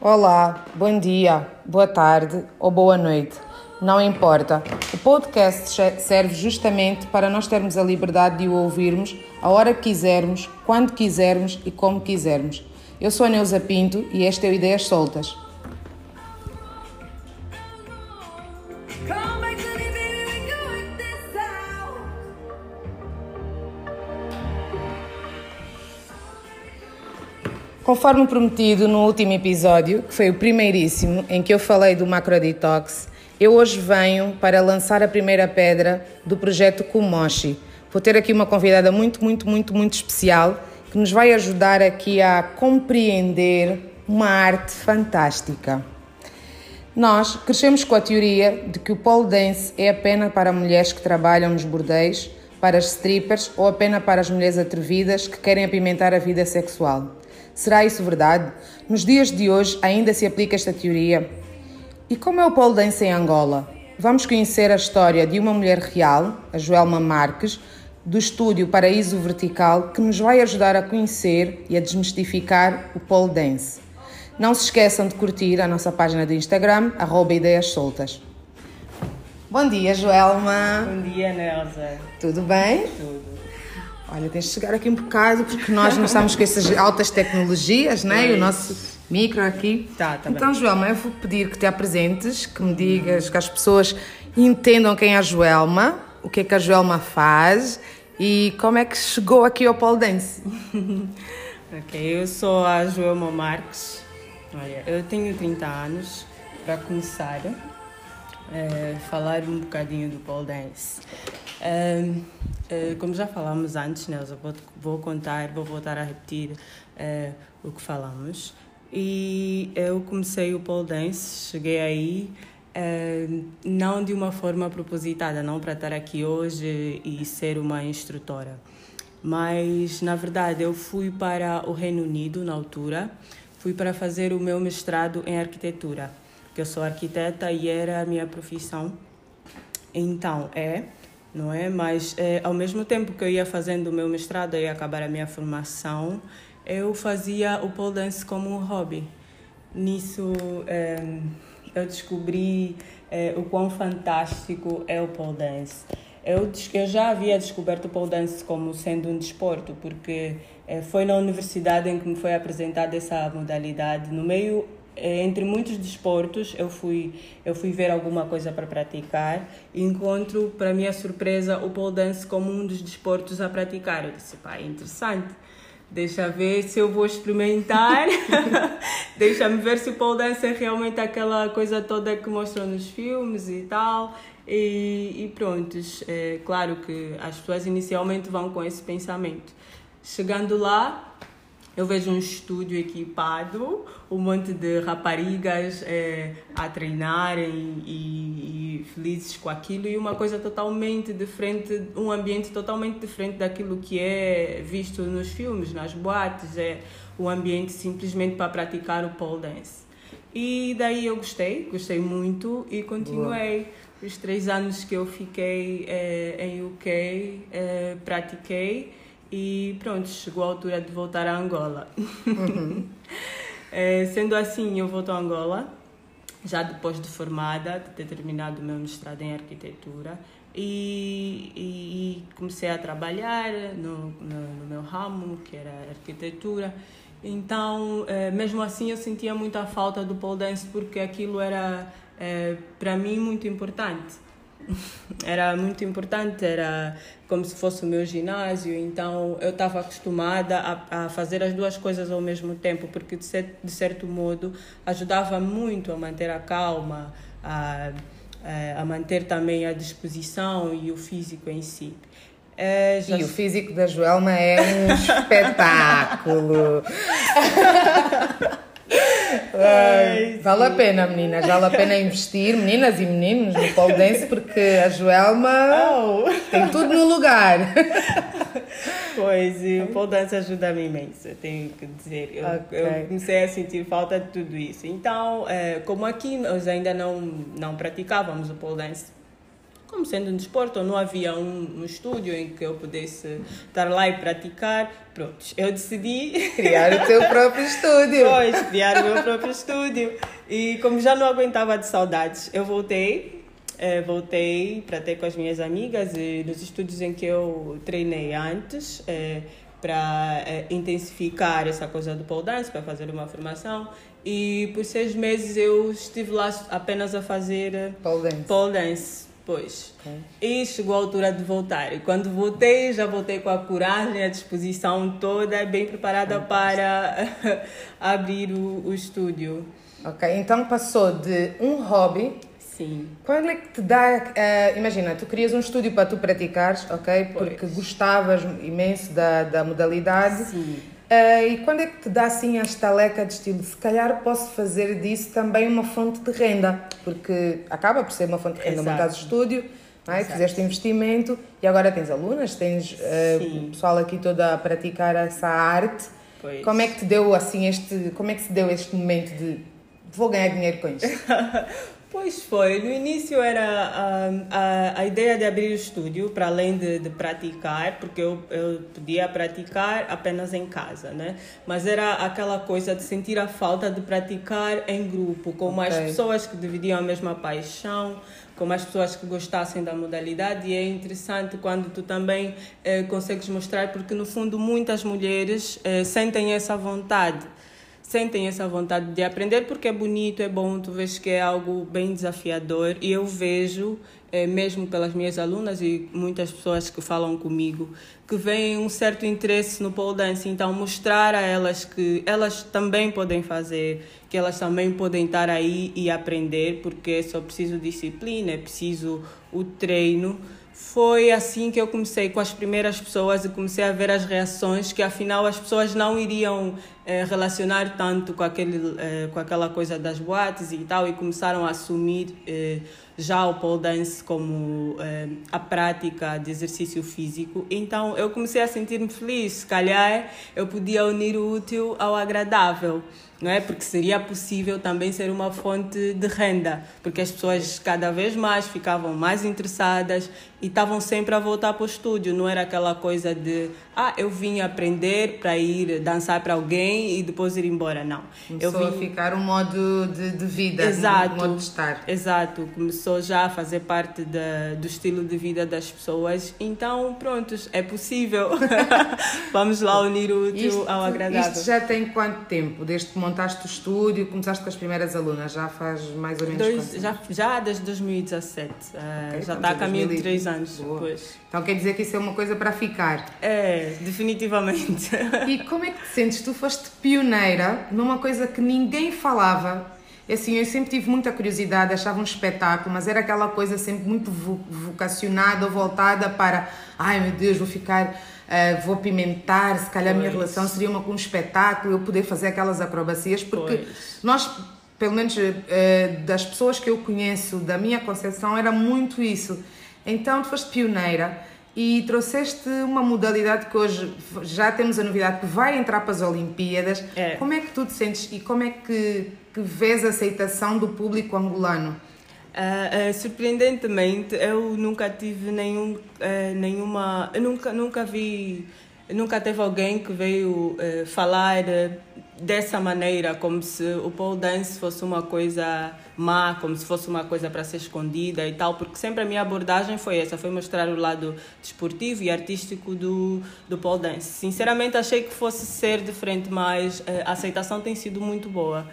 Olá, bom dia, boa tarde ou boa noite. Não importa. O podcast serve justamente para nós termos a liberdade de o ouvirmos a hora que quisermos, quando quisermos e como quisermos. Eu sou a Neuza Pinto e este é o Ideias Soltas. Conforme prometido no último episódio, que foi o primeiríssimo, em que eu falei do Macro Detox, eu hoje venho para lançar a primeira pedra do projeto Kumoshi. Vou ter aqui uma convidada muito, muito, muito, muito especial que nos vai ajudar aqui a compreender uma arte fantástica. Nós crescemos com a teoria de que o pole dance é apenas para mulheres que trabalham nos bordéis, para as strippers ou apenas para as mulheres atrevidas que querem apimentar a vida sexual. Será isso verdade? Nos dias de hoje ainda se aplica esta teoria? E como é o pole dance em Angola? Vamos conhecer a história de uma mulher real, a Joelma Marques, do estúdio Paraíso Vertical, que nos vai ajudar a conhecer e a desmistificar o pole dance. Não se esqueçam de curtir a nossa página do Instagram, arroba Ideias Soltas. Bom dia, Joelma. Bom dia, Nelza. Tudo bem? Tudo. Olha, tens de chegar aqui um bocado porque nós não estamos com essas altas tecnologias, né? E o nosso micro aqui. Tá, tá então, bem. Joelma, eu vou pedir que te apresentes, que me digas, que as pessoas entendam quem é a Joelma, o que é que a Joelma faz e como é que chegou aqui ao pole dance. ok, eu sou a Joelma Marques. Olha, eu tenho 30 anos. Para começar, é, falar um bocadinho do pole dance. É, é, como já falamos antes, Nelson, vou, vou contar, vou voltar a repetir é, o que falamos. E eu comecei o pole dance, cheguei aí, não de uma forma propositada, não para estar aqui hoje e ser uma instrutora. Mas, na verdade, eu fui para o Reino Unido na altura, fui para fazer o meu mestrado em arquitetura que eu sou arquiteta e era a minha profissão. Então, é, não é? Mas é, ao mesmo tempo que eu ia fazendo o meu mestrado e acabar a minha formação, eu fazia o pole dance como um hobby. Nisso é, eu descobri é, o quão fantástico é o pole dance. Eu, eu já havia descoberto o pole dance como sendo um desporto, porque foi na universidade em que me foi apresentada essa modalidade. No meio entre muitos desportos eu fui eu fui ver alguma coisa para praticar. E encontro para minha surpresa o pole dance como um dos desportos a praticar. Eu disse pá é interessante. Deixa ver se eu vou experimentar. Deixa-me ver se o pole dance é realmente aquela coisa toda que mostram nos filmes e tal. E, e pronto é claro que as pessoas inicialmente vão com esse pensamento. Chegando lá eu vejo um estúdio equipado, um monte de raparigas é, a treinarem e, e, felizes com aquilo e uma coisa totalmente diferente, um ambiente totalmente diferente daquilo que é visto nos filmes, nas boates. É um ambiente simplesmente para praticar o pole dance. E daí eu gostei, gostei muito e continuei. Boa. Os três anos que eu fiquei é, em UK, é, pratiquei e pronto, chegou a altura de voltar a Angola. Uhum. é, sendo assim, eu volto a Angola, já depois de formada, de ter terminado o meu mestrado em arquitetura, e, e, e comecei a trabalhar no, no, no, meu ramo, que era arquitetura. Então, é, mesmo assim, eu sentia muita falta do pole dance, porque aquilo era, é, para mim, muito importante era muito importante, era como se fosse o meu ginásio, então eu estava acostumada a, a, fazer as duas coisas ao mesmo tempo, porque de, certo, de certo modo ajudava muito a manter a calma, a, a manter também a disposição e o físico em si. É, já... E o físico da Joelma é um espetáculo. Ai, vale a pena, meninas. Vale a pena investir, meninas e meninos, no pole dance, porque a Joelma oh. tem tudo no lugar. Pois, e o pole dance ajuda-me imenso, eu tenho que dizer. Eu, okay. eu, comecei a sentir falta de tudo isso. Então, é, como aqui nós ainda não, não praticávamos o pole dance, como sendo um desporto, não havia um, um estúdio em que eu pudesse estar lá e praticar. Pronto, eu decidi criar o teu próprio estúdio. Pois, criar o meu próprio estúdio. E como já não aguentava de saudades, eu voltei. Eh, voltei para ter com as minhas amigas e nos estúdios em que eu treinei antes. Eh, para eh, intensificar essa coisa do pole dance, para fazer uma formação. E por seis meses eu estive lá apenas a fazer pole dance. Pole dance. Pois. Okay. E chegou a altura de voltar. E quando voltei, já voltei com a coragem, a disposição toda, bem preparada para abrir o, o estúdio. Ok, então passou de um hobby Sim. Quando é que te dá. Uh, imagina, tu querias um estúdio para tu praticares, ok? Porque pois. gostavas imenso da, da modalidade. Sim. Uh, e quando é que te dá assim a estaleca de estilo? Se calhar posso fazer disso também uma fonte de renda, porque acaba por ser uma fonte de renda, Exato. montares estúdio, não é? fizeste investimento e agora tens alunas, tens uh, pessoal aqui toda a praticar essa arte. Pois. Como é que te deu assim este, como é que se deu este momento de vou ganhar dinheiro com isto? Pois foi. No início era a, a, a ideia de abrir o estúdio, para além de, de praticar, porque eu, eu podia praticar apenas em casa, né? Mas era aquela coisa de sentir a falta de praticar em grupo, com okay. mais pessoas que dividiam a mesma paixão, com mais pessoas que gostassem da modalidade. E é interessante quando tu também eh, consegues mostrar, porque no fundo muitas mulheres eh, sentem essa vontade sentem essa vontade de aprender porque é bonito, é bom, tu vês que é algo bem desafiador. E eu vejo, é, mesmo pelas minhas alunas e muitas pessoas que falam comigo, que vem um certo interesse no pole dance, então mostrar a elas que elas também podem fazer, que elas também podem estar aí e aprender, porque é só preciso disciplina, é preciso o treino. Foi assim que eu comecei com as primeiras pessoas e comecei a ver as reações que afinal as pessoas não iriam eh, relacionar tanto com aquele eh, com aquela coisa das boates e tal e começaram a assumir eh, já o pole dance como a prática de exercício físico então eu comecei a sentir-me feliz se calhar eu podia unir o útil ao agradável não é? Porque seria possível também ser uma fonte de renda, porque as pessoas cada vez mais ficavam mais interessadas e estavam sempre a voltar para o estúdio. Não era aquela coisa de, ah, eu vim aprender para ir dançar para alguém e depois ir embora. Não. Começou eu vim... a ficar um modo de, de vida, exato, um modo de estar. Exato. Começou já a fazer parte da, do estilo de vida das pessoas. Então, prontos, é possível. Vamos lá unir o útil isto, ao agradável. Isto já tem quanto tempo? Desde que montaste o estúdio, começaste com as primeiras alunas? Já faz mais ou menos Dois, já, já desde 2017. Uh, okay, já está a caminho de três anos anos Boa. depois. Então quer dizer que isso é uma coisa para ficar? É, definitivamente. E como é que te sentes? Tu foste pioneira numa coisa que ninguém falava. É assim, eu sempre tive muita curiosidade, achava um espetáculo, mas era aquela coisa sempre muito vocacionada ou voltada para, ai meu Deus, vou ficar, uh, vou pimentar, se calhar pois. a minha relação seria uma com um espetáculo, eu poder fazer aquelas acrobacias, porque pois. nós pelo menos uh, das pessoas que eu conheço, da minha concepção, era muito isso. Então, tu foste pioneira e trouxeste uma modalidade que hoje já temos a novidade que vai entrar para as Olimpíadas. É. Como é que tu te sentes e como é que, que vês a aceitação do público angolano? Uh, uh, surpreendentemente, eu nunca tive nenhum, uh, nenhuma. Eu nunca, nunca vi. Nunca teve alguém que veio falar dessa maneira, como se o pole dance fosse uma coisa má, como se fosse uma coisa para ser escondida e tal, porque sempre a minha abordagem foi essa, foi mostrar o lado desportivo e artístico do, do pole dance. Sinceramente achei que fosse ser diferente, mas eh, a aceitação tem sido muito boa.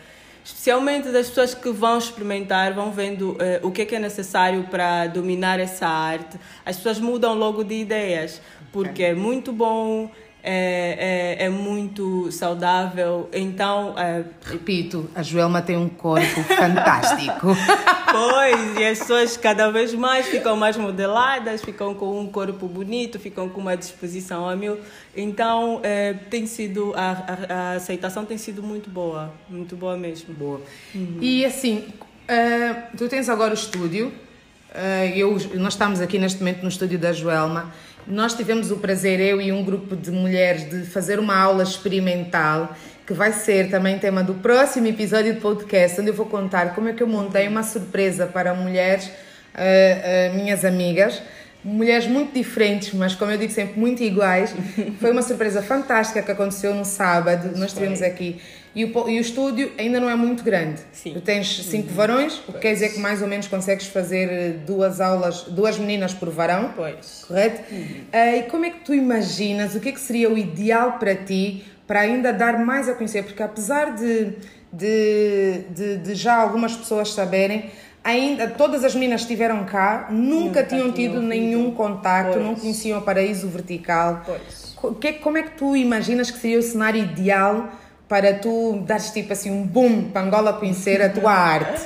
Especialmente das pessoas que vão experimentar, vão vendo eh, o que é, que é necessário para dominar essa arte. As pessoas mudam logo de ideias, porque é muito bom, é, é, é, muito saudável. Então. É... Repito, a Joelma tem um corpo fantástico. Pois, e as pessoas cada vez mais ficam mais modeladas, ficam com um corpo bonito, ficam com uma disposição a mil. Então, é, tem sido. A, a, a, aceitação tem sido muito boa, muito boa mesmo. Boa. Uhum. E assim, uh, tu tens agora o estúdio, uh, eu, nós estamos aqui neste momento no estúdio da Joelma. Nós tivemos o prazer, eu e um grupo de mulheres, de fazer uma aula experimental que vai ser também tema do próximo episódio do podcast, onde eu vou contar como é que eu montei uma surpresa para mulheres uh, uh, minhas amigas mulheres muito diferentes, mas como eu digo sempre, muito iguais. Foi uma surpresa fantástica que aconteceu no sábado. Nós estivemos aqui. E o, e o estúdio ainda não é muito grande. Sim. Tu tens cinco uhum. varões, o que quer dizer que mais ou menos consegues fazer eh, duas aulas, duas meninas por varão. Pois. Correto? Uhum. Uh, e como é que tu imaginas, o que é que seria o ideal para ti para ainda dar mais a conhecer? Porque apesar de, de, de, de já algumas pessoas saberem, ainda todas as meninas que estiveram cá nunca, nunca tinham tido nenhum contacto, pois. não conheciam o paraíso vertical. Pois. Que, como é que tu imaginas que seria o cenário ideal para tu dares tipo assim um boom para Angola conhecer a tua arte?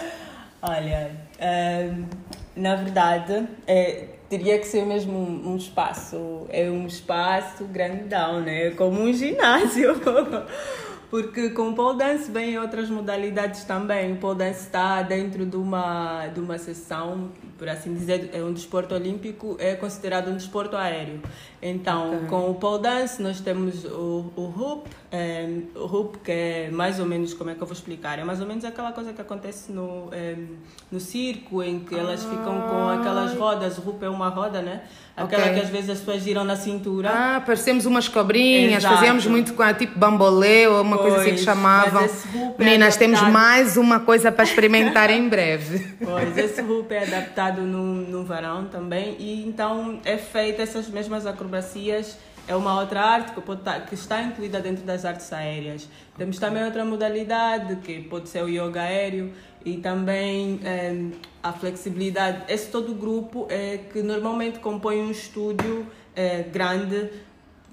Olha, hum, na verdade, é, teria que ser mesmo um, um, espaço, é um espaço grandão, né? Como um ginásio. porque com o pole dance vem outras modalidades também. O pole dance está dentro de uma, de uma sessão, por assim dizer, é um desporto olímpico, é considerado um desporto aéreo. Então, okay. com o pole dance, nós temos o, o hoop, é, o hoop que é mais ou menos, como é que eu vou explicar? É mais ou menos aquela coisa que acontece no, é, no circo, em que elas ficam com aquelas rodas. O hoop é uma roda, né? Aquela okay. que às vezes as pessoas giram na cintura. Ah, parecemos umas cobrinhas, Exato. fazíamos muito com tipo bambolê ou uma pois, coisa assim que chamavam. É Meninas, é temos mais uma coisa para experimentar em breve. Pois, esse hoop é adaptado no, no varão também e então é feita essas mesmas acrobacias é uma outra arte que, pode estar, que está incluída dentro das artes aéreas. Temos também outra modalidade, que pode ser o yoga aéreo, e também é, a flexibilidade. Esse todo grupo é que normalmente compõe um estúdio é, grande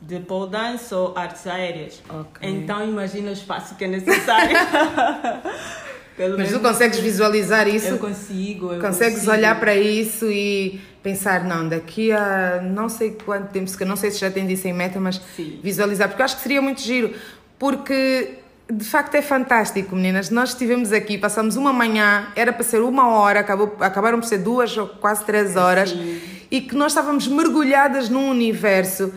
de pole dance ou artes aéreas. Okay. Então imagina o espaço que é necessário. Mas tu consegues visualizar isso? Eu consigo. Eu consegues consigo. olhar para isso e pensar, não, daqui a não sei quanto tempo, que não sei se já tens isso em meta, mas Sim. visualizar, porque eu acho que seria muito giro, porque de facto é fantástico, meninas. Nós estivemos aqui, passamos uma manhã, era para ser uma hora, acabou, acabaram por ser duas ou quase três horas, Sim. e que nós estávamos mergulhadas num universo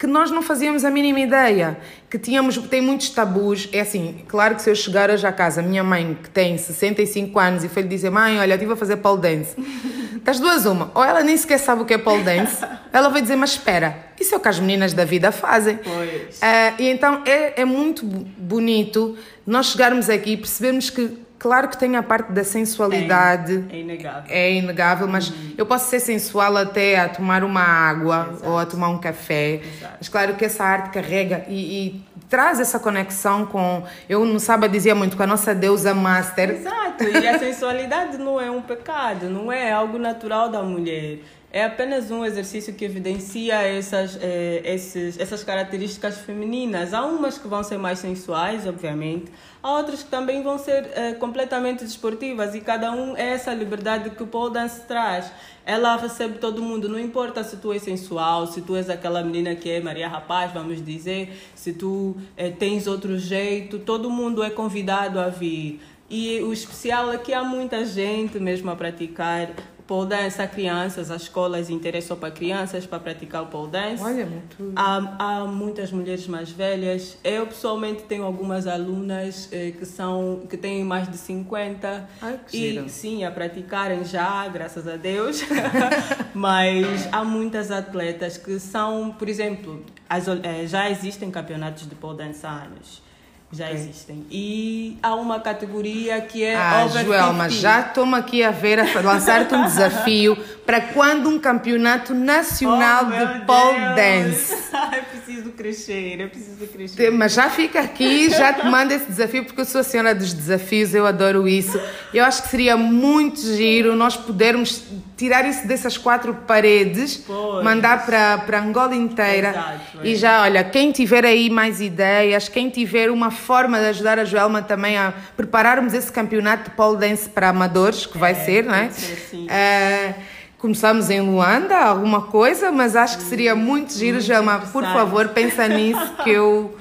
que nós não fazíamos a mínima ideia, que tínhamos, tem muitos tabus. É assim, claro que se eu chegar hoje à casa, minha mãe, que tem 65 anos, e foi lhe dizer: Mãe, olha, eu estive a fazer pole dance. Das duas, uma. Ou ela nem sequer sabe o que é pole dance, ela vai dizer: Mas espera, isso é o que as meninas da vida fazem. Pois. Uh, e então é, é muito bonito nós chegarmos aqui e percebermos que Claro que tem a parte da sensualidade. É, é inegável. É inegável, mas uhum. eu posso ser sensual até a tomar uma água Exato. ou a tomar um café. Exato. Mas claro que essa arte carrega e, e, traz essa conexão com. Eu no sábado dizia muito com a nossa deusa master. Exato, e a sensualidade não é um pecado, não é algo natural da mulher. É apenas um exercício que evidencia essas, eh, esses, essas características femininas. Há umas que vão ser mais sensuais, obviamente, há outras que também vão ser eh, completamente desportivas e cada um é essa liberdade que o pole dance traz. Ela recebe todo mundo, não importa se tu és sensual, se tu és aquela menina que é Maria Rapaz, vamos dizer, se tu eh, tens outro jeito, todo mundo é convidado a vir. E o especial é que há muita gente mesmo a praticar pole dance a crianças, as escolas interessam para crianças para praticar o pole dance. Olha, muito. Há, há muitas mulheres mais velhas. Eu pessoalmente tenho algumas alunas eh, que são que têm mais de 50 Ai, que e giro. sim, a praticarem já, graças a Deus. Mas há muitas atletas que são, por exemplo, as, eh, já existem campeonatos de pole dance há anos já okay. existem. E há uma categoria que é ah, over Joelma, 50. já estou aqui a ver, a lançar-te um desafio para quando um campeonato nacional oh, de pole dance. eu preciso crescer, eu preciso crescer. Mas já fica aqui, já te mando esse desafio, porque eu sou a senhora dos desafios, eu adoro isso. Eu acho que seria muito giro nós podermos tirar isso dessas quatro paredes, pois. mandar para, Angola inteira. Exato, e já, olha, quem tiver aí mais ideias, quem tiver uma forma de ajudar a Joelma também a prepararmos esse campeonato de pole dance para amadores, que vai é, ser, não é? Ser, sim. Uh, começamos em Luanda, alguma coisa, mas acho que seria muito giro, muito Joelma. Por favor, pensa nisso que eu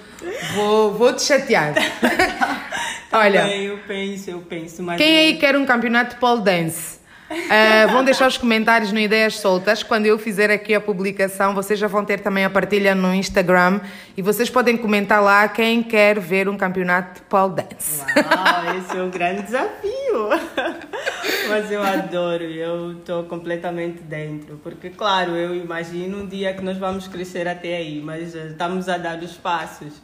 vou, vou te chatear. Olha, eu penso, eu penso. quem aí quer um campeonato de pole dance? Uh, vão deixar os comentários no Ideias Soltas. Quando eu fizer aqui a publicação, vocês já vão ter também a partilha no Instagram e vocês podem comentar lá quem quer ver um campeonato de pole dance. Uau, esse é um grande desafio! Mas eu adoro, eu estou completamente dentro, porque, claro, eu imagino um dia que nós vamos crescer até aí, mas estamos a dar os passos.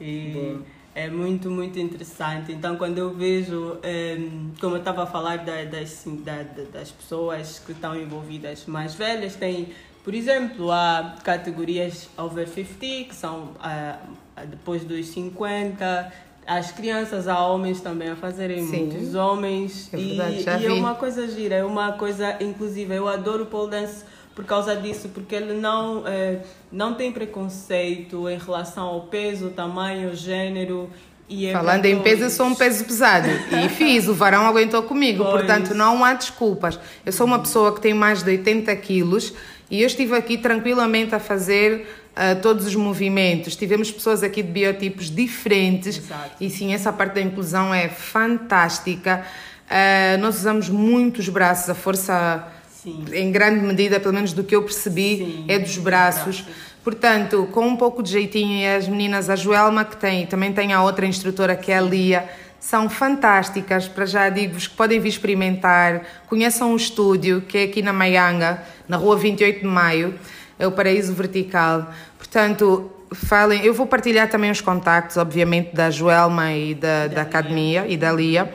E. Boa é muito, muito interessante. Então, quando eu vejo, um, como eu estava a falar da, das, da, das pessoas que estão envolvidas mais velhas, tem, por exemplo, há categorias over 50, que são uh, depois dos 50, as crianças, há homens também a fazerem Sim. muitos homens. É verdade, e, e é uma coisa gira, é uma coisa inclusiva. Eu adoro o pole dance por causa disso, porque ele não, é, não tem preconceito em relação ao peso, tamanho, gênero. É Falando em peso, eu sou um peso pesado e fiz, o varão aguentou comigo, pois. portanto não há desculpas. Eu sou uma pessoa que tem mais de 80 quilos e eu estive aqui tranquilamente a fazer uh, todos os movimentos. Tivemos pessoas aqui de biotipos diferentes Exato. e sim, essa parte da inclusão é fantástica. Uh, nós usamos muitos braços, a força Sim. em grande medida, pelo menos do que eu percebi, Sim, é dos braços. Portanto, com um pouco de jeitinho, e as meninas, a Joelma, que tem, também tem a outra instrutora que é a Lia, são fantásticas. Para já digo-vos que podem vir experimentar. Conheçam o estúdio, que é aqui na Maianga, na rua 28 de Maio, é o Paraíso Vertical. Portanto, falem. Eu vou partilhar também os contactos, obviamente, da Joelma e da, da, da Academia e da Lia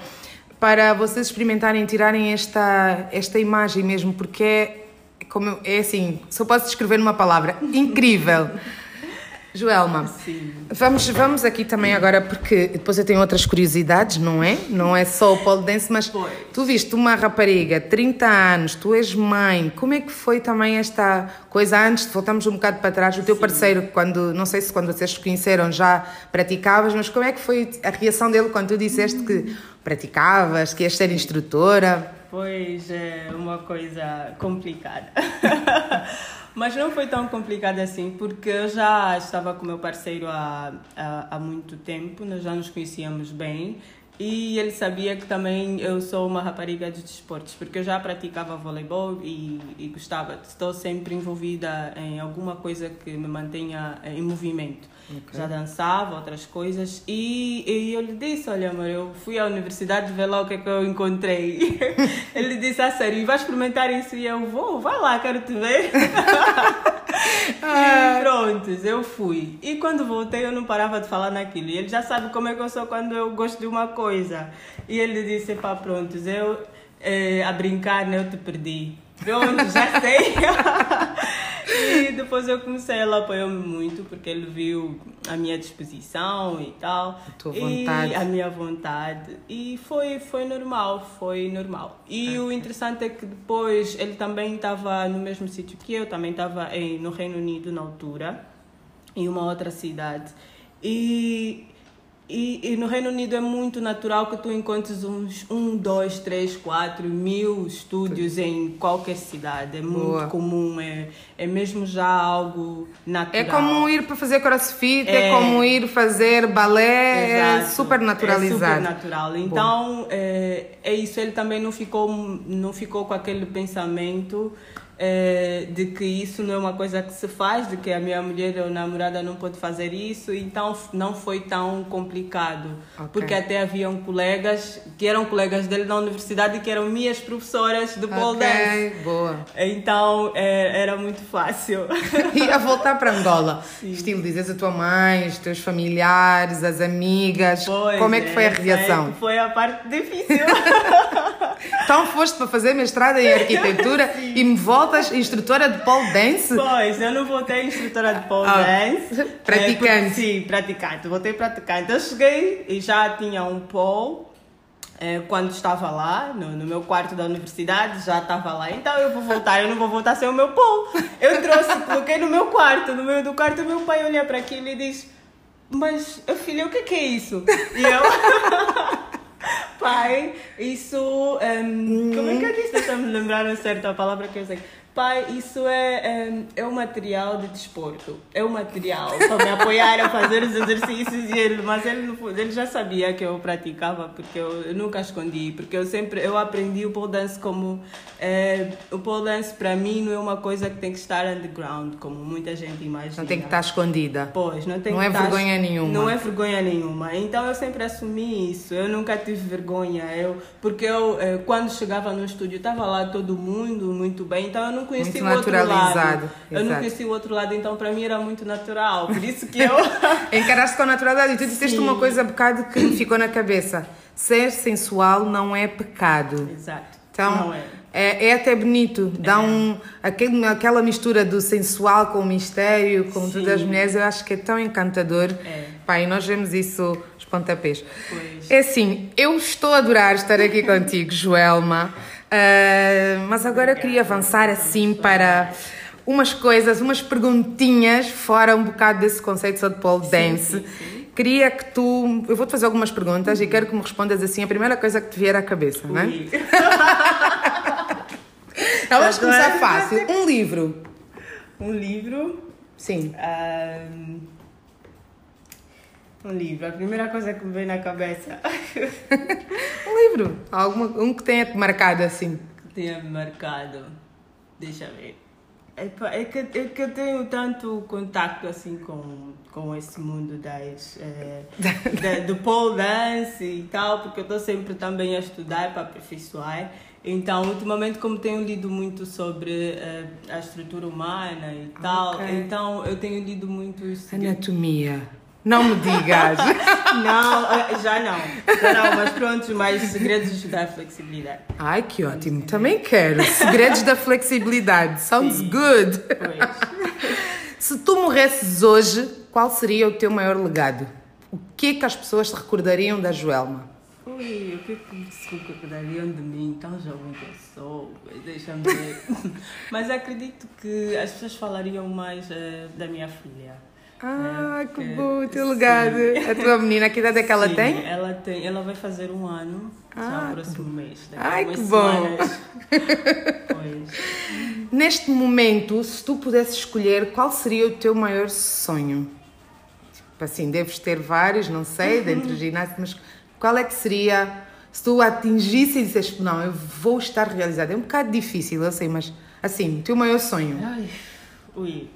para vocês experimentarem tirarem esta, esta imagem mesmo, porque é, como, é assim, só posso descrever numa palavra, incrível. Joelma, Sim. Vamos, vamos aqui também agora, porque depois eu tenho outras curiosidades, não é? Não é só o pole dance, mas pois. tu viste uma rapariga, 30 anos, tu és mãe, como é que foi também esta coisa antes, voltamos um bocado para trás, o teu Sim. parceiro, quando, não sei se quando vocês se conheceram já praticavas, mas como é que foi a reação dele quando tu disseste que praticavas, que ias ser instrutora? Pois, é uma coisa complicada. Mas não foi tão complicado assim, porque eu já estava com meu parceiro há, há, há muito tempo, nós já nos conhecíamos bem e ele sabia que também eu sou uma rapariga de desportos, porque eu já praticava voleibol e, e gostava, estou sempre envolvida em alguma coisa que me mantenha em movimento. Okay. Já dançava, outras coisas. E, e eu lhe disse: Olha, amor, eu fui à universidade ver lá o que é que eu encontrei. Ele disse: Ah, sério, e vai experimentar isso? E eu vou, vai lá, quero te ver. e prontos, eu fui. E quando voltei, eu não parava de falar naquilo. E ele já sabe como é que eu sou quando eu gosto de uma coisa. E ele disse: Pá, prontos, eu eh, a brincar, né, eu te perdi. Pronto, já sei. e depois eu comecei, ela apoiou-me muito porque ele viu a minha disposição e tal. A tua vontade. E a minha vontade. E foi, foi normal, foi normal. E o interessante é que depois ele também estava no mesmo sítio que eu, também estava no Reino Unido na altura, em uma outra cidade. E e, e, no Reino Unido é muito natural que tu encontres uns um, dois, três, quatro mil estúdios em qualquer cidade. É muito Boa. comum, é, é mesmo já algo natural. É como ir para fazer crossfit, é, é como ir fazer balé, é Exato. é super naturalizado. É super natural. Então, é, é isso. Ele também não ficou, não ficou com aquele pensamento é, de que isso não é uma coisa que se faz, de que a minha mulher ou namorada não pode fazer isso, então não foi tão complicado. Okay. Porque até haviam colegas que eram colegas dele na universidade e que eram minhas professoras de pole okay. dance. Boa. Então é, era muito fácil. E a voltar para Angola, Sim. estilo, dizes a tua mãe, os teus familiares, as amigas, pois como é que foi a reação? É foi a parte difícil. então foste para fazer mestrado em arquitetura Sim. e me voltas instrutora de pole dance? Pois, eu não voltei instrutora de pole ah, dance. Praticante. É, sim, praticante. Voltei praticante. Eu cheguei e já tinha um pole. É, quando estava lá, no, no, meu quarto da universidade, já estava lá. Então eu vou voltar, eu não vou voltar sem o meu pole. Eu trouxe, coloquei no meu quarto. No meio do quarto, meu pai olha para aquilo e diz: Mas, filha, o que é, que é isso? E eu. pai, isso. Um, como é que eu disse? Deixa-me lembrar a certa palavra que eu sei. Pai, isso é, é, é um material de desporto. É um material para me apoiar a fazer os exercícios. E ele, mas ele, ele já sabia que eu praticava, porque eu, eu nunca escondi. Porque eu sempre eu aprendi o pole dance como. É, o pole dance para mim não é uma coisa que tem que estar underground, como muita gente imagina. Não tem que estar escondida. Pois, não tem Não é estar- vergonha nenhuma. Não é vergonha nenhuma. Então eu sempre assumi isso. Eu nunca tive vergonha. Eu, porque eu, eh, quando chegava no estúdio, estava lá todo mundo muito bem. Então eu não conhecia Muito o outro lado. Eu não exato. conhecia o outro lado, então para mim era muito natural. Por isso que eu. Encaraste com naturalidade e tu disseste Sim. uma coisa um bocado que ficou na cabeça. Ser sensual não é pecado. Exato. Então, não é. é, é até bonito. Dá um, aquele, aquela mistura do sensual com o mistério, com Sim. todas as mulheres, eu acho que é tão encantador. É. E nós vemos isso os pontapés. Pois. É assim, eu estou a adorar estar aqui contigo, Joelma. Ah, mas agora eu queria avançar assim para umas coisas, umas perguntinhas fora um bocado desse conceito só de pole dance. sim, sim. Queria que tu. Eu vou-te fazer algumas perguntas e quero que me respondas assim a primeira coisa que te vier à cabeça, não é? Ui. Então, vamos começar fácil. Um livro. Um livro. Sim. ahm, um livro. A primeira coisa que me vem na cabeça Um livro. Alguma, um que tenha-te marcado assim. que tenha marcado. Deixa eu ver. É que, é que eu tenho tanto contato assim com, com esse mundo das, eh, da- do pole dance e tal, porque eu estou sempre também a estudar para aperfeiçoar. Então, ultimamente, como tenho lido muito sobre eh, a estrutura humana e tal, Ok. então eu tenho lido muito. Anatomia. Não me digas. Não, eh, já não. Já não, mas pronto, mais segredos da flexibilidade. Ai, que ótimo. Também quero. Segredos da flexibilidade. Sounds Sim. good. Pois. Se tu morresses hoje, qual seria o teu maior legado? O que é que as pessoas te recordariam da Joelma? Ui, o que é que se recordariam de mim? Tão jovem que eu sou, deixa-me ver. Mas acredito que as pessoas falariam mais eh, da minha filha. Ah, É, que porque- bom, o teu legado. A tua menina, que idade é que ela Sim, tem? Ela tem, ela vai fazer um ano Ah, já no próximo mês. Ai, que bom. Neste momento, se tu pudesses escolher, qual seria o teu maior sonho? Tipo assim, deves ter vários, não sei, Uhum. dentro do ginásio, mas qual é que seria, se tu atingisse e disseste, não, eu vou estar realizada? É um bocado difícil, eu sei, mas assim, o teu maior sonho. Ai, ui.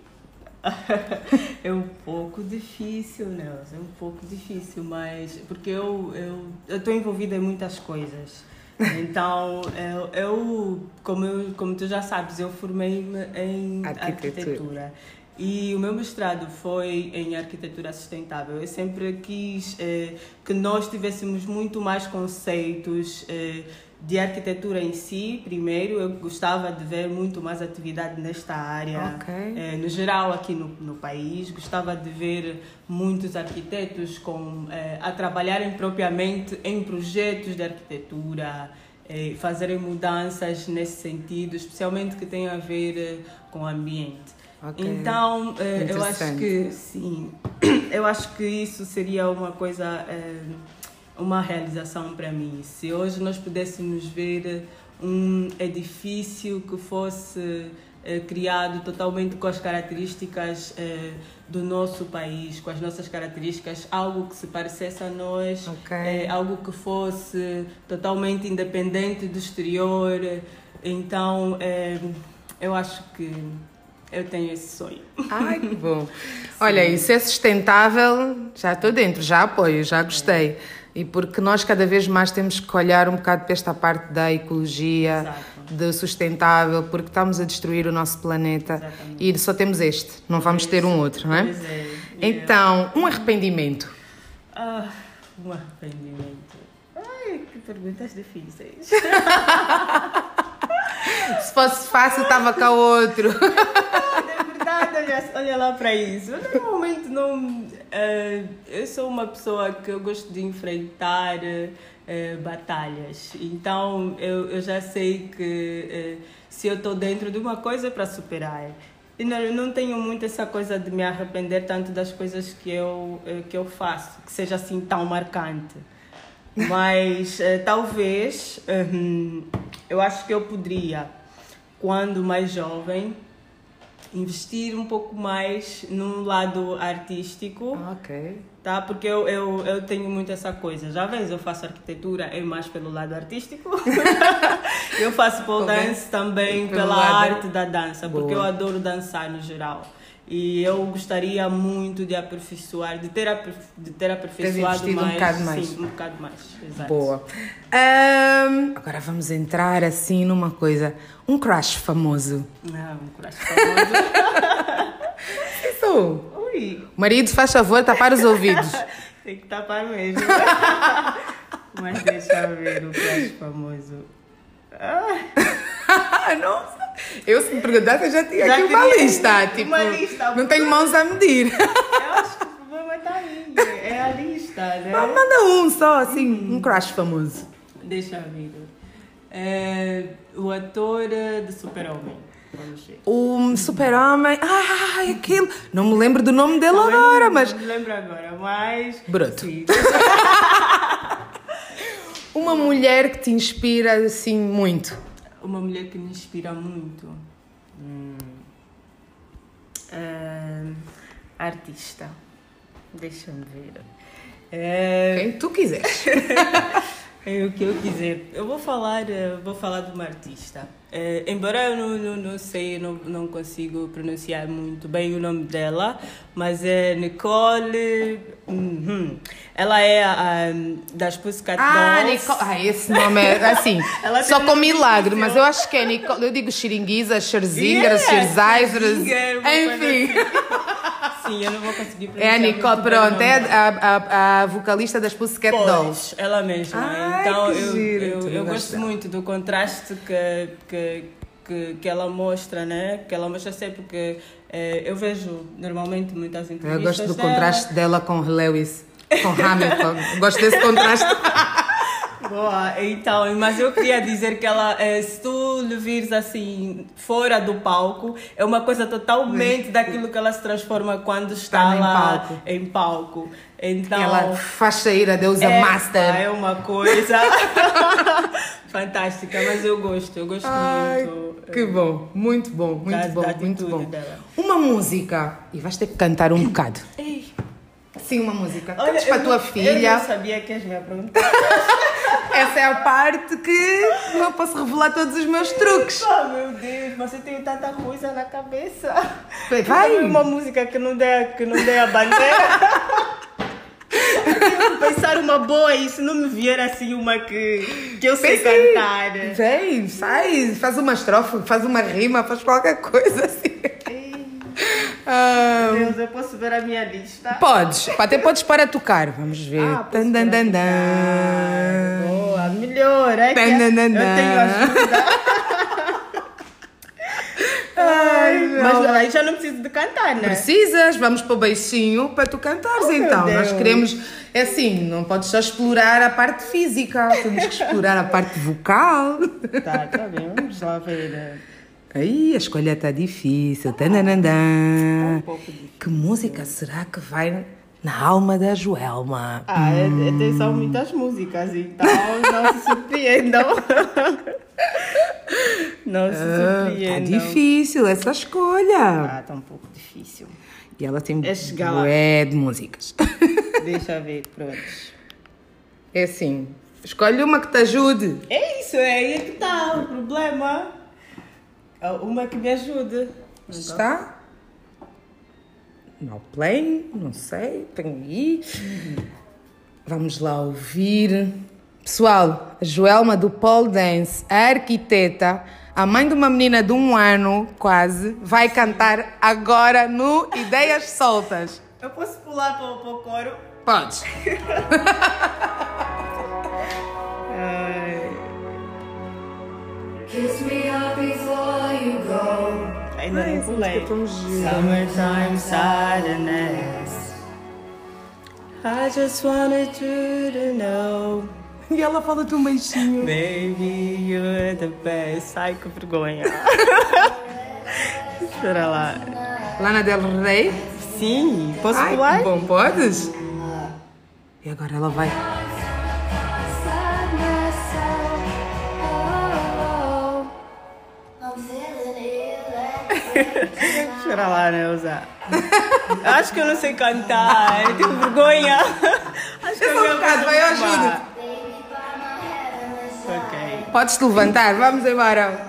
É um pouco difícil, Nelson, é um pouco difícil, mas porque eu eu estou envolvida em muitas coisas. Então, eu, eu, como, eu, como tu já sabes, eu formei-me em Arquitetura. arquitetura. E o meu mestrado foi em arquitetura sustentável. Eu sempre quis eh, que nós tivéssemos muito mais conceitos eh, de arquitetura em si. Primeiro, eu gostava de ver muito mais atividade nesta área. Ok. Eh, no geral, aqui no, no país, gostava de ver muitos arquitetos com, eh, a trabalharem propriamente em projetos de arquitetura, eh, fazerem mudanças nesse sentido, especialmente que tem a ver com o ambiente. Ok. Então, eu acho que sim, eu acho que isso seria uma coisa, uma realização para mim. Se hoje nós pudéssemos ver um edifício que fosse eh, criado totalmente com as características eh, do nosso país, com as nossas características, algo que se parecesse a nós, Ok. eh, algo que fosse totalmente independente do exterior. Então, eh, eu acho que eu tenho esse sonho. Ai, que bom. Olha, isso é sustentável, já estou dentro, já apoio, já gostei. E porque nós cada vez mais temos que olhar um bocado para esta parte da ecologia, Exato. do sustentável, porque estamos a destruir o nosso planeta Exatamente. e só temos este, não vamos ter um outro, não é? Pois é. Então, um arrependimento. Ah, um arrependimento. Ai, que perguntas difíceis. Se fosse fácil, estava cá outro. Olha, olha lá para isso. Eu normalmente não. eh, eu sou uma pessoa que eu gosto de enfrentar eh, batalhas. Então eu, eu já sei que eh, se eu estou dentro de uma coisa é para superar. E não, não tenho muito essa coisa de me arrepender tanto das coisas que eu, que eu faço, que seja assim tão marcante. Mas talvez hum, eu acho que eu poderia quando mais jovem, investir um pouco mais no lado artístico. Ok. Tá? Porque eu, eu, eu tenho muito essa coisa. Já vês, eu faço arquitetura, é mais pelo lado artístico. eu faço pole dance também pela lado- arte da dança, porque Boa. eu adoro dançar no geral. E eu gostaria muito de aperfeiçoar, de ter, aper- de ter aperfeiçoado um mais. bocado mais. Sim, um bocado mais. Exato. Boa. Ahm, agora vamos entrar assim numa coisa. Um crush famoso. Ah, um coração famoso. Isso. Ui, Marido, faz favor, tapar os ouvidos. tem que tapar mesmo. Mas deixa eu ver o crush famoso. Ah. Nossa. Eu, se me perguntasse, eu já tinha Já aqui uma lista. Tipo, uma lista. não tenho mãos a medir. Eu acho que o problema está aí. É a lista, né? Ah, Manda um só, assim, um crush famoso. Deixa eu ver. É, o ator eh, de Super-Homem. O super-homem. Ai, aquilo. Não me lembro do nome dele Também agora, não mas. me lembro agora, mas. Bruto. Sim. Uma mulher que te inspira, assim, muito. Uma mulher que me inspira muito. Hum. É, artista. Deixa-me ver. É, Quem tu quiseres. É o que eu quiser. Eu vou falar, eh, vou falar de uma artista. Eh, embora eu não, não, não sei, não, não consigo pronunciar muito bem o nome dela, mas é Nicole. uhum. Ela é a, das Pussycat Ah, Dolls. Nicole. Ah, esse nome é assim. Ela só com um milagre, mas eu acho que é Nicole. Eu digo Xiringuiza, Scherzinger, Yeah, coisa Enfim. Sim, eu não vou conseguir É a Nicole, pronto. É a, a, a vocalista das Pussycat Dolls. Pois, ela mesma. Ai, então que eu, giro, eu, eu gosto muito do contraste que, que, que, que ela mostra, né? Que ela mostra sempre porque eh, eu vejo normalmente muitas Eu entrevistas gosto do dela. contraste dela com Lewis, com Hamilton. Gosto desse contraste. Boa, então, mas eu queria dizer que ela, eh, se tu lhe vires assim, fora do palco, é uma coisa totalmente daquilo que ela se transforma quando está, Está em lá palco. em palco. Então, Ela faz sair a deusa é, Master. É uma coisa fantástica, mas eu gosto, eu gosto Ai, muito. que bom, muito bom, muito da- bom, da muito bom. dela. Uma música, e vais ter que cantar um bocado. Ei, Sim, uma música. olha, Cantes para a tua não- Eu filha. não sabia que ias me perguntar. Essa é a parte que não posso revelar todos os meus truques. Oh, meu Deus, mas eu tenho tanta coisa na cabeça. Vai. Sabe Uma música que não dê, que não dê a bandeira. Eu tenho que pensar uma boa e se não me vier assim uma que, que eu sei cantar. Vem, sai, faz uma estrofe, faz uma rima, faz qualquer coisa assim. Ah, Deus, eu posso ver a minha lista. podes, até podes para tocar. Vamos ver. Ah, melhor. É que dan, eu tenho ajuda. Ai, Mas aí já não preciso de cantar, né? Precisas, vamos para o beicinho para tu cantares Oh, então. Nós queremos, é assim, não podes só explorar a parte física, temos que explorar a parte vocal. Tá, tá bem, vamos lá ver. Aí a escolha está difícil. Tananandã. Um pouco difícil. Que música será que vai na alma da Joelma? Ah, é, tem só muitas músicas, então não se surpreendam. Não se Está surpreendam. difícil essa escolha. Ah, tá um pouco difícil. E ela tem É de músicas. Deixa eu ver, pronto. É assim, escolhe uma que te ajude. É isso, é aí que tá o problema. É Uma que me ajude. Está? No play, não sei, tenho aí. Vamos lá ouvir. Pessoal, a Joelma do Paul Dance, a arquiteta, a mãe de uma menina de um ano, quase, vai cantar agora no Ideias Soltas. Eu posso pular para, o coro? Podes. Kiss me up before you go. Ainda não pulei. tão gira. Summertime sadness. I just wanted you to know. E ela fala-te um beijinho. Baby, you're the best. Ai, que vergonha. Espera lá. Lana Del Rey. Sim, posso Ai, pular? bom, podes? E agora ela vai. Espera lá, Neuza. Eu acho que eu não sei cantar. Eu tenho vergonha. Acho que Eu a minha um bocado, vai, eu ajudo. Ok. Podes te levantar, vamos embora.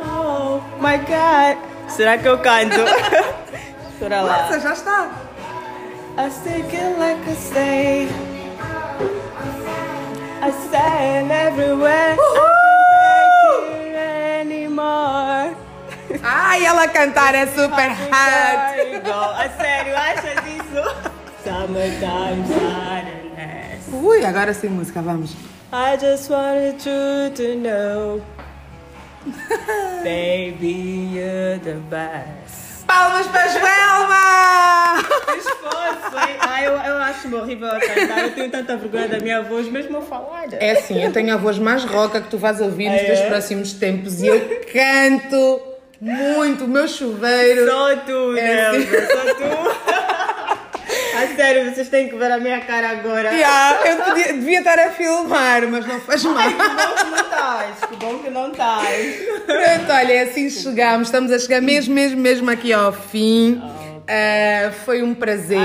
Oh my god. Será que eu canto? Espera lá. Nossa, já está. I take it like I say. I stand everywhere. I Ai, ela cantar é super go. A sério, achas isso? Summertime sadness. Ui, agora sem música, vamos. I just wanted you to know. Baby, you're the best. Palmas para a Joelma! Esforço, hein? Ai, eu, eu acho horrível a cantar. Eu tenho tanta vergonha da minha voz, mesmo a falar. É assim, eu tenho a voz mais roca que tu vais ouvir nos É? teus próximos tempos e eu canto muito. O meu chuveiro. Só tu, É assim. Nelson, só tu. A sério, vocês têm que ver a minha cara agora. Yeah, eu podia- devia estar a filmar, mas não faz mal. Que bom que não estás, que bom que não estás. Pronto, olha, é assim chegamos. Estamos a chegar mesmo, mesmo, mesmo aqui ao fim. Ah, foi um prazer.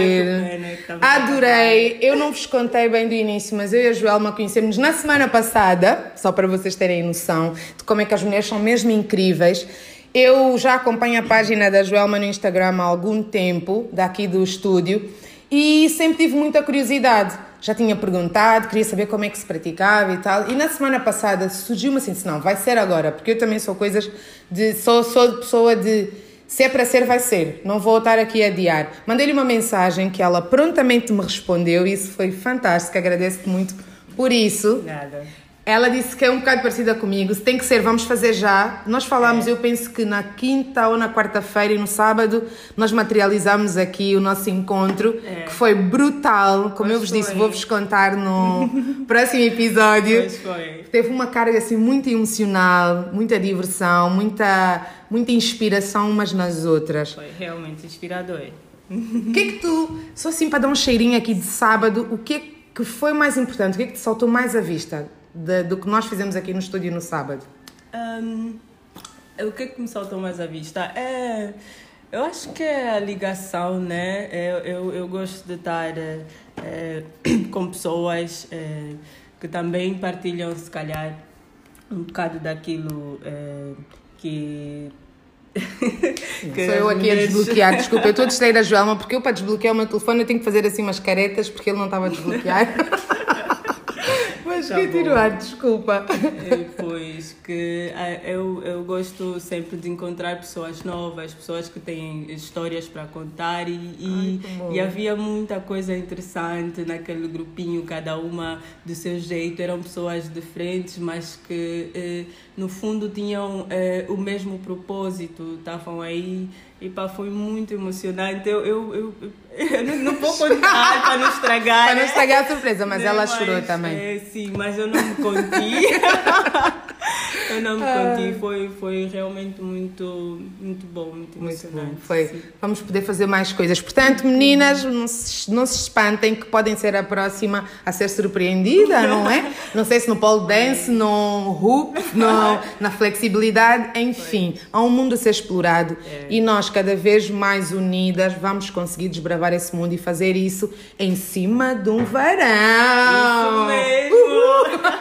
Ai, pena, tava- Adorei. Eu não vos contei bem do início, mas eu e a Joelma conhecemos na semana passada, só para vocês terem noção de como é que as mulheres são mesmo incríveis. Eu já acompanho a página da Joelma no Instagram há algum tempo, daqui do estúdio, e sempre tive muita curiosidade. Já tinha perguntado, queria saber como é que se praticava e tal. E na semana passada surgiu-me assim, disse, não, vai ser agora, porque eu também sou coisas de. sou, sou pessoa de. Se é para ser, vai ser. Não vou estar aqui a adiar. Mandei-lhe uma mensagem que ela prontamente me respondeu e isso foi fantástico. Agradeço-te muito por isso. Nada. Ela disse que é um bocado parecida comigo. Se tem que ser, vamos fazer já. Nós falámos, eu penso que na quinta ou na quarta-feira e no sábado nós materializamos aqui o nosso encontro, que foi brutal. Como Pois eu vos disse, foi. vou-vos contar no próximo episódio. Pois foi. Teve uma carga assim muito emocional, muita diversão, muita, muita inspiração umas nas outras. Foi realmente inspirador. O que é que tu, só assim para dar um cheirinho aqui de sábado, o que é que foi mais importante? O que é que te saltou mais à vista de- do que nós fizemos aqui no estúdio no sábado? Hum, o que, que me saltou mais à vista? É, eu acho que é a ligação, né? Eu, eu, eu gosto de estar eh, com pessoas eh, que também partilham, se calhar, um bocado daquilo que. Sou eu aqui a desbloquear, desculpa, eu estou a distrair a Joelma porque eu para desbloquear o meu telefone eu tenho que fazer assim umas caretas porque ele não estava a desbloquear. Mas Tá continuar, desculpa. Eh, Pois que ah, eu, eu gosto sempre de encontrar pessoas novas, pessoas que têm histórias para contar e, e, bom. e havia muita coisa interessante naquele grupinho, cada uma do seu jeito, eram pessoas diferentes, mas que eh, no fundo tinham eh, o mesmo propósito, estavam aí e pá, foi muito emocionante. Eu, eu, eu não, não vou contar para não estragar. Para não né? estragar a surpresa, mas Né, ela chorou também. é, sim, mas eu não me conti. eu não me conti. Foi, foi realmente muito, muito bom, muito Muito emocionante. bom, foi. sim. Vamos poder fazer mais coisas. Portanto, meninas, não se, não se espantem que podem ser a próxima a ser surpreendida, não é? Não sei se no pole dance, no hoop, no, na flexibilidade, enfim. Há um mundo a ser explorado e nós, cada vez mais unidas, vamos conseguir desbravar esse mundo e fazer isso em cima de um varão. Isso mesmo!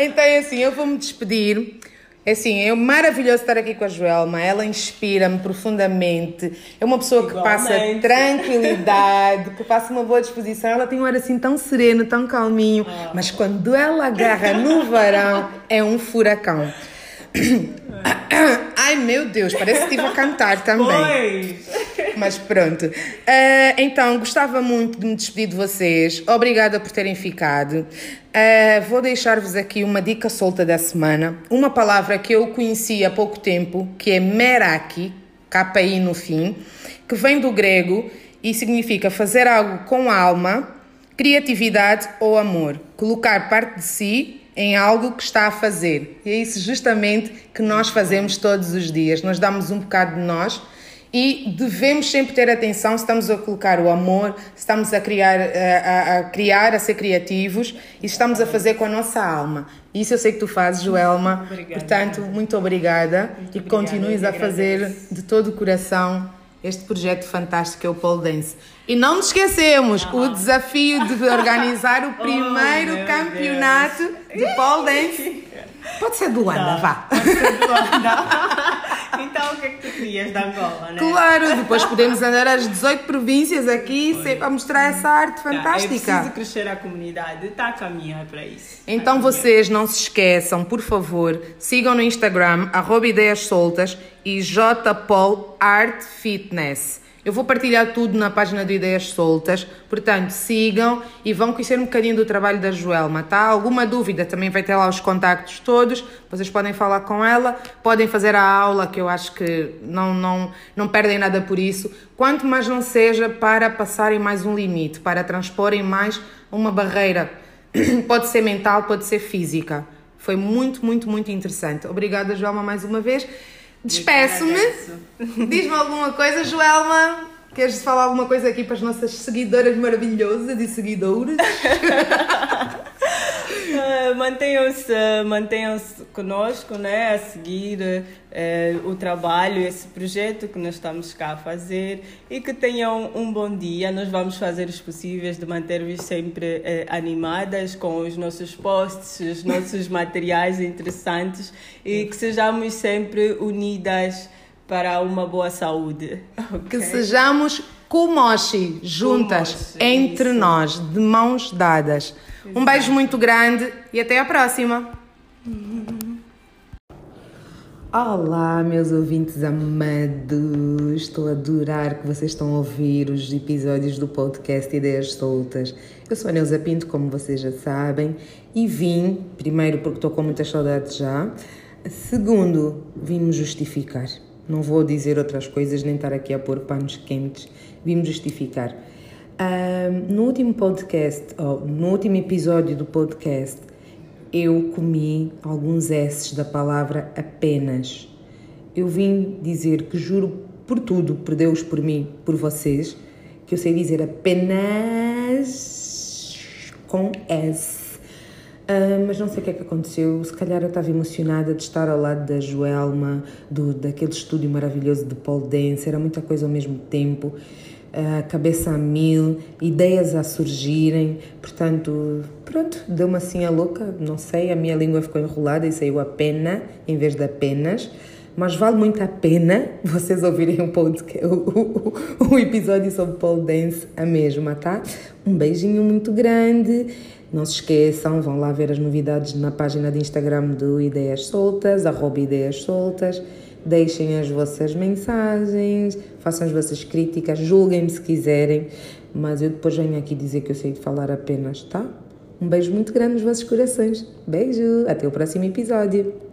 Então é assim, eu vou me despedir. É assim, é maravilhoso estar aqui com a Joelma. Ela inspira-me profundamente. É uma pessoa que passa tranquilidade, que passa uma boa disposição. Ela tem um ar assim tão sereno, tão calminho. Mas quando ela agarra no varão, é um furacão. Ai meu Deus, parece que estive a cantar também. Pois! Mas pronto. Ah, então, gostava muito de me despedir de vocês. Obrigada por terem ficado. Ah, vou deixar-vos aqui uma dica solta da semana. Uma palavra que eu conheci há pouco tempo, que é meraki, KI no fim, que vem do grego e significa fazer algo com alma, criatividade ou amor. Colocar parte de si em algo que está a fazer. E é isso justamente que nós fazemos todos os dias. Nós damos um bocado de nós e devemos sempre ter atenção se estamos a colocar o amor, se estamos a criar, a, a, criar, a ser criativos e estamos a fazer com a nossa alma. Isso eu sei que tu fazes, Joelma. Obrigada. Portanto, muito obrigada Muito e que obrigada, continues a fazer de todo o coração este projeto fantástico que é o Pole Dance. E não nos esquecemos o desafio de organizar o primeiro Oh, campeonato de pole dance. Pode ser do Luanda, vá. então o que é que tu querias da Angola, né? Claro, depois podemos andar às 18 províncias aqui sempre a mostrar essa arte Tá, É preciso fantástica. crescer a comunidade, está a caminhar para isso. Então Tá caminhar. vocês não se esqueçam, por favor, sigam no Instagram, arroba ideias soltas e jpol art fitness. Eu vou partilhar tudo na página do Ideias Soltas, portanto sigam e vão conhecer um bocadinho do trabalho da Joelma, tá? Alguma dúvida também vai ter lá os contactos todos, vocês podem falar com ela, podem fazer a aula, que eu acho que não, não, não perdem nada por isso, quanto mais não seja para passarem mais um limite, para transporem mais uma barreira pode ser mental, pode ser física. Foi muito, muito, muito interessante. Obrigada, Joelma, mais uma vez. Despeço-me. Diz-me alguma coisa, Joelma. Queres falar alguma coisa aqui para as nossas seguidoras maravilhosas e seguidores? Mantenham-se mantenham-se conosco né a seguir eh, o trabalho esse projeto que nós estamos cá a fazer e que tenham um bom dia. Nós vamos fazer os possíveis de manter-vos sempre eh, animadas com os nossos posts os nossos materiais interessantes e que sejamos sempre unidas para uma boa saúde. Que ok? sejamos Kumoshi, juntas, entre isso. nós, de mãos dadas. Um beijo muito grande e até a próxima. Olá, meus ouvintes amados! Estou a adorar que vocês estão a ouvir os episódios do podcast Ideias Soltas. Eu sou a Neuza Pinto, como vocês já sabem, e vim, primeiro porque estou com muitas saudades já, segundo, vim-me justificar. Não vou dizer outras coisas, nem estar aqui a pôr panos quentes, vim-me justificar. No último podcast, ou no último episódio do podcast, eu comi alguns S's da palavra apenas. Eu vim dizer que juro por tudo, por Deus, por mim, por vocês, que eu sei dizer apenas com S. Ah, mas não sei o que é que aconteceu. Se calhar eu estava emocionada de estar ao lado da Joelma, do, daquele estúdio maravilhoso de Paul Dance, era muita coisa ao mesmo tempo. Ah, cabeça a mil, ideias a surgirem, portanto, pronto, deu-me assim a louca, não sei, a minha língua ficou enrolada e saiu a pena em vez de apenas, mas vale muito a pena vocês ouvirem o, podcast, o episódio sobre Paul Dance, a mesma, tá? Um beijinho muito grande. Não se esqueçam, vão lá ver as novidades na página de Instagram do Ideias Soltas, arroba Ideias Soltas. Deixem as vossas mensagens, façam as vossas críticas, julguem-me se quiserem, mas eu depois venho aqui dizer que eu sei de falar apenas, tá? Um beijo muito grande nos vossos corações. Beijo, até o próximo episódio.